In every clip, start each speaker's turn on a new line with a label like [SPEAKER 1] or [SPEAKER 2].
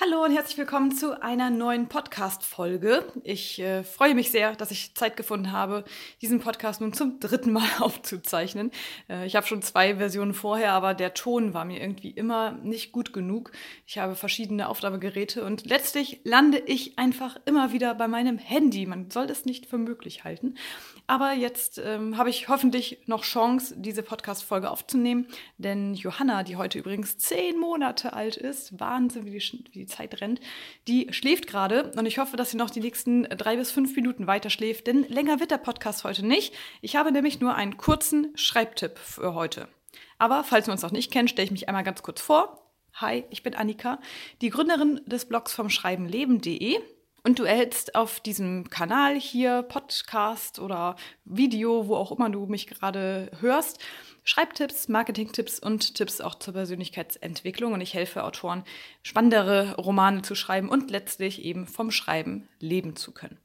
[SPEAKER 1] Hallo und herzlich willkommen zu einer neuen Podcast-Folge. Ich äh, freue mich sehr, dass ich Zeit gefunden habe, diesen Podcast nun zum dritten Mal aufzuzeichnen. Äh, ich habe schon zwei Versionen vorher, aber der Ton war mir irgendwie immer nicht gut genug. Ich habe verschiedene Aufnahmegeräte und letztlich lande ich einfach immer wieder bei meinem Handy. Man soll das nicht für möglich halten. Aber jetzt ähm, habe ich hoffentlich noch Chance, diese Podcast-Folge aufzunehmen, denn Johanna, die heute übrigens zehn Monate alt ist, Wahnsinn, wie die, wie Zeit rennt, die schläft gerade und ich hoffe, dass sie noch die nächsten drei bis fünf Minuten weiter schläft, denn länger wird der Podcast heute nicht. Ich habe nämlich nur einen kurzen Schreibtipp für heute. Aber falls wir uns noch nicht kennen, stelle ich mich einmal ganz kurz vor. Hi, ich bin Annika, die Gründerin des Blogs vom Schreibenleben.de. Und du erhältst auf diesem Kanal hier, Podcast oder Video, wo auch immer du mich gerade hörst, Schreibtipps, Marketingtipps und Tipps auch zur Persönlichkeitsentwicklung. Und ich helfe Autoren, spannendere Romane zu schreiben und letztlich eben vom Schreiben leben zu können.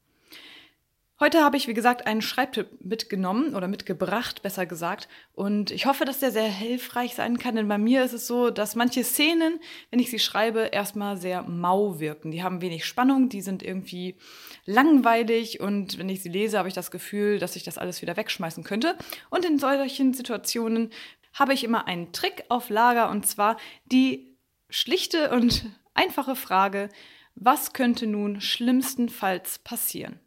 [SPEAKER 1] Heute habe ich, wie gesagt, einen Schreibtipp mitgenommen oder mitgebracht, besser gesagt. Und ich hoffe, dass der sehr hilfreich sein kann, denn bei mir ist es so, dass manche Szenen, wenn ich sie schreibe, erstmal sehr mau wirken. Die haben wenig Spannung, die sind irgendwie langweilig und wenn ich sie lese, habe ich das Gefühl, dass ich das alles wieder wegschmeißen könnte. Und in solchen Situationen habe ich immer einen Trick auf Lager und zwar die schlichte und einfache Frage, was könnte nun schlimmstenfalls passieren?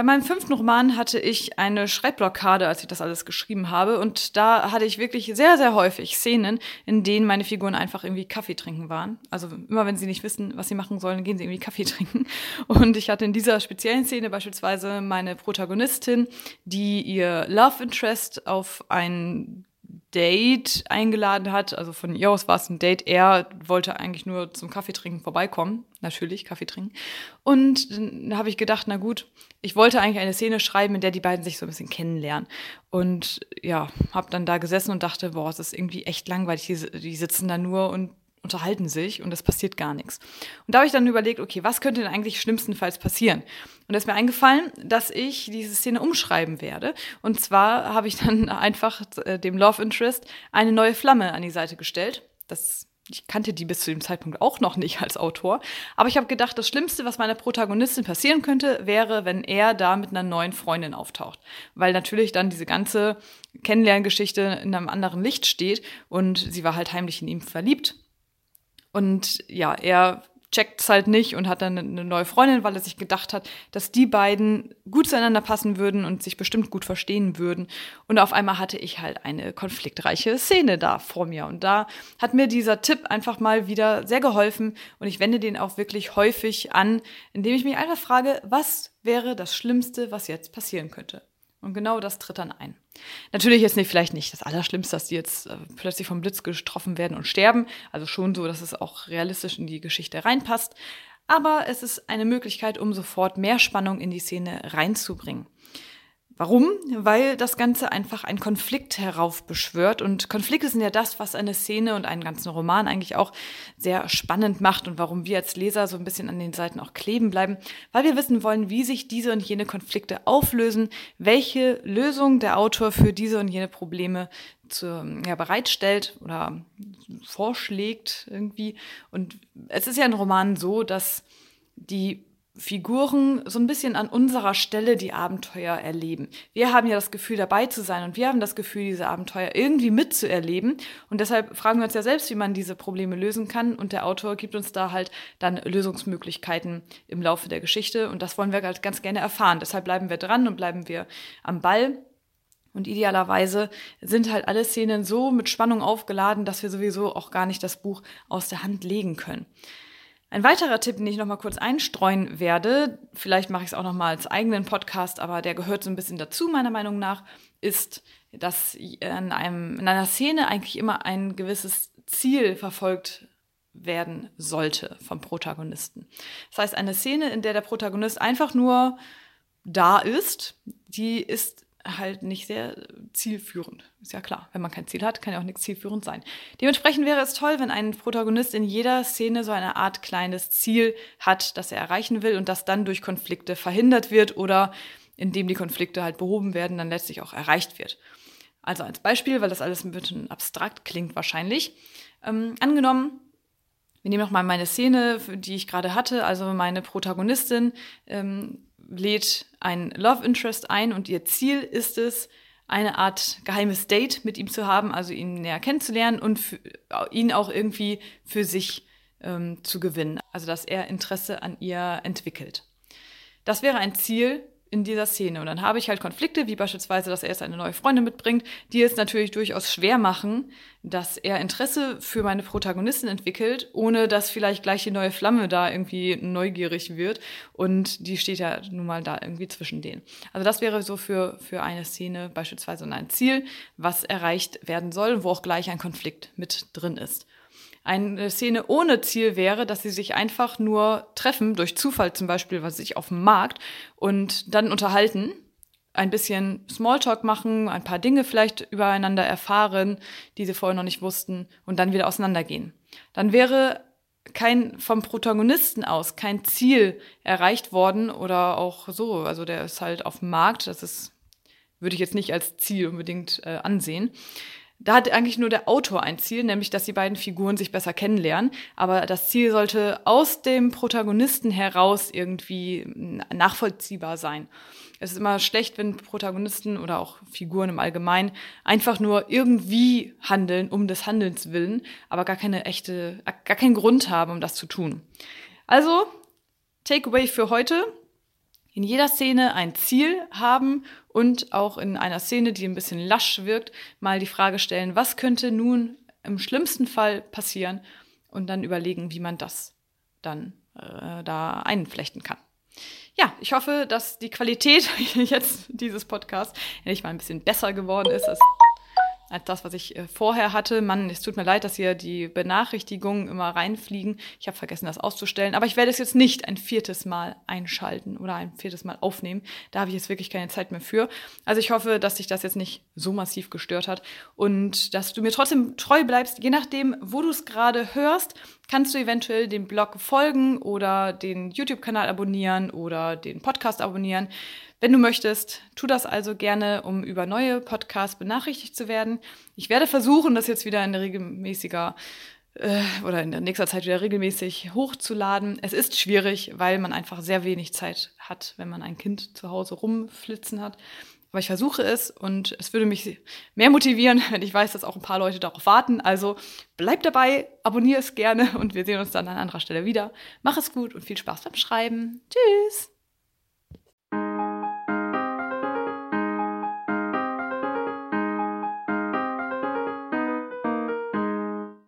[SPEAKER 1] Bei meinem fünften Roman hatte ich eine Schreibblockade, als ich das alles geschrieben habe. Und da hatte ich wirklich sehr, sehr häufig Szenen, in denen meine Figuren einfach irgendwie Kaffee trinken waren. Also immer wenn sie nicht wissen, was sie machen sollen, gehen sie irgendwie Kaffee trinken. Und ich hatte in dieser speziellen Szene beispielsweise meine Protagonistin, die ihr Love Interest auf ein Date eingeladen hat. Also von ihr aus war es ein Date. Er wollte eigentlich nur zum Kaffee trinken vorbeikommen. Natürlich, Kaffee trinken. Und dann habe ich gedacht, na gut, ich wollte eigentlich eine Szene schreiben, in der die beiden sich so ein bisschen kennenlernen. Und ja, habe dann da gesessen und dachte, boah, es ist irgendwie echt langweilig. Die, die sitzen da nur und unterhalten sich und es passiert gar nichts. Und da habe ich dann überlegt, okay, was könnte denn eigentlich schlimmstenfalls passieren? Und da ist mir eingefallen, dass ich diese Szene umschreiben werde. Und zwar habe ich dann einfach äh, dem Love Interest eine neue Flamme an die Seite gestellt. Das ich kannte die bis zu dem Zeitpunkt auch noch nicht als Autor. Aber ich habe gedacht, das Schlimmste, was meiner Protagonistin passieren könnte, wäre, wenn er da mit einer neuen Freundin auftaucht. Weil natürlich dann diese ganze Kennenlerngeschichte in einem anderen Licht steht und sie war halt heimlich in ihm verliebt. Und ja, er checkt es halt nicht und hat dann eine neue Freundin, weil er sich gedacht hat, dass die beiden gut zueinander passen würden und sich bestimmt gut verstehen würden. Und auf einmal hatte ich halt eine konfliktreiche Szene da vor mir. Und da hat mir dieser Tipp einfach mal wieder sehr geholfen. Und ich wende den auch wirklich häufig an, indem ich mich einfach frage, was wäre das Schlimmste, was jetzt passieren könnte? Und genau das tritt dann ein. Natürlich ist nicht vielleicht nicht das Allerschlimmste, dass die jetzt äh, plötzlich vom Blitz getroffen werden und sterben. Also schon so, dass es auch realistisch in die Geschichte reinpasst. Aber es ist eine Möglichkeit, um sofort mehr Spannung in die Szene reinzubringen. Warum? Weil das Ganze einfach einen Konflikt heraufbeschwört. Und Konflikte sind ja das, was eine Szene und einen ganzen Roman eigentlich auch sehr spannend macht und warum wir als Leser so ein bisschen an den Seiten auch kleben bleiben, weil wir wissen wollen, wie sich diese und jene Konflikte auflösen, welche Lösung der Autor für diese und jene Probleme zu, ja, bereitstellt oder vorschlägt irgendwie. Und es ist ja in Romanen so, dass die Figuren so ein bisschen an unserer Stelle die Abenteuer erleben. Wir haben ja das Gefühl, dabei zu sein und wir haben das Gefühl, diese Abenteuer irgendwie mitzuerleben. Und deshalb fragen wir uns ja selbst, wie man diese Probleme lösen kann. Und der Autor gibt uns da halt dann Lösungsmöglichkeiten im Laufe der Geschichte. Und das wollen wir halt ganz gerne erfahren. Deshalb bleiben wir dran und bleiben wir am Ball. Und idealerweise sind halt alle Szenen so mit Spannung aufgeladen, dass wir sowieso auch gar nicht das Buch aus der Hand legen können. Ein weiterer Tipp, den ich noch mal kurz einstreuen werde, vielleicht mache ich es auch noch mal als eigenen Podcast, aber der gehört so ein bisschen dazu meiner Meinung nach, ist, dass in, einem, in einer Szene eigentlich immer ein gewisses Ziel verfolgt werden sollte vom Protagonisten. Das heißt, eine Szene, in der der Protagonist einfach nur da ist, die ist halt nicht sehr zielführend. Ist ja klar, wenn man kein Ziel hat, kann ja auch nichts zielführend sein. Dementsprechend wäre es toll, wenn ein Protagonist in jeder Szene so eine Art kleines Ziel hat, das er erreichen will und das dann durch Konflikte verhindert wird oder indem die Konflikte halt behoben werden, dann letztlich auch erreicht wird. Also als Beispiel, weil das alles ein bisschen abstrakt klingt wahrscheinlich. Ähm, angenommen, Wir nehmen nochmal meine Szene, die ich gerade hatte. Also meine Protagonistin ähm, lädt ein Love Interest ein und ihr Ziel ist es, eine Art geheimes Date mit ihm zu haben, also ihn näher kennenzulernen und für, ihn auch irgendwie für sich ähm, zu gewinnen. Also dass er Interesse an ihr entwickelt. Das wäre ein Ziel, in dieser Szene. Und dann habe ich halt Konflikte, wie beispielsweise, dass er jetzt eine neue Freundin mitbringt, die es natürlich durchaus schwer machen, dass er Interesse für meine Protagonistin entwickelt, ohne dass vielleicht gleich die neue Flamme da irgendwie neugierig wird. Und die steht ja nun mal da irgendwie zwischen denen. Also das wäre so für, für eine Szene beispielsweise ein Ziel, was erreicht werden soll, wo auch gleich ein Konflikt mit drin ist. Eine Szene ohne Ziel wäre, dass sie sich einfach nur treffen, durch Zufall zum Beispiel, was sich auf dem Markt, und dann unterhalten, ein bisschen Smalltalk machen, ein paar Dinge vielleicht übereinander erfahren, die sie vorher noch nicht wussten, und dann wieder auseinandergehen. Dann wäre kein vom Protagonisten aus kein Ziel erreicht worden oder auch so. Also der ist halt auf dem Markt, das ist würde ich jetzt nicht als Ziel unbedingt äh, ansehen. Da hat eigentlich nur der Autor ein Ziel, nämlich dass die beiden Figuren sich besser kennenlernen. Aber das Ziel sollte aus dem Protagonisten heraus irgendwie nachvollziehbar sein. Es ist immer schlecht, wenn Protagonisten oder auch Figuren im Allgemeinen einfach nur irgendwie handeln, um des Handelns willen, aber gar keine echte, gar keinen Grund haben, um das zu tun. Also, Takeaway für heute in jeder Szene ein Ziel haben und auch in einer Szene, die ein bisschen lasch wirkt, mal die Frage stellen, was könnte nun im schlimmsten Fall passieren und dann überlegen, wie man das dann äh, da einflechten kann. Ja, ich hoffe, dass die Qualität jetzt dieses Podcasts endlich mal ein bisschen besser geworden ist. Als das, was ich äh, vorher hatte. Mann, es tut mir leid, dass hier die Benachrichtigungen immer reinfliegen. Ich habe vergessen, das auszustellen. Aber ich werde es jetzt nicht ein viertes Mal einschalten oder ein viertes Mal aufnehmen. Da habe ich jetzt wirklich keine Zeit mehr für. Also ich hoffe, dass sich das jetzt nicht so massiv gestört hat und dass du mir trotzdem treu bleibst. Je nachdem, wo du es gerade hörst, kannst du eventuell dem Blog folgen oder den YouTube-Kanal abonnieren oder den Podcast abonnieren. Wenn du möchtest, tu das also gerne, um über neue Podcasts benachrichtigt zu werden. Ich werde versuchen, das jetzt wieder in regelmäßiger äh, oder in der nächster Zeit wieder regelmäßig hochzuladen. Es ist schwierig, weil man einfach sehr wenig Zeit hat, wenn man ein Kind zu Hause rumflitzen hat. Aber ich versuche es und es würde mich mehr motivieren, wenn ich weiß, dass auch ein paar Leute darauf warten. Also bleib dabei, abonniere es gerne und wir sehen uns dann an anderer Stelle wieder. Mach es gut und viel Spaß beim Schreiben. Tschüss!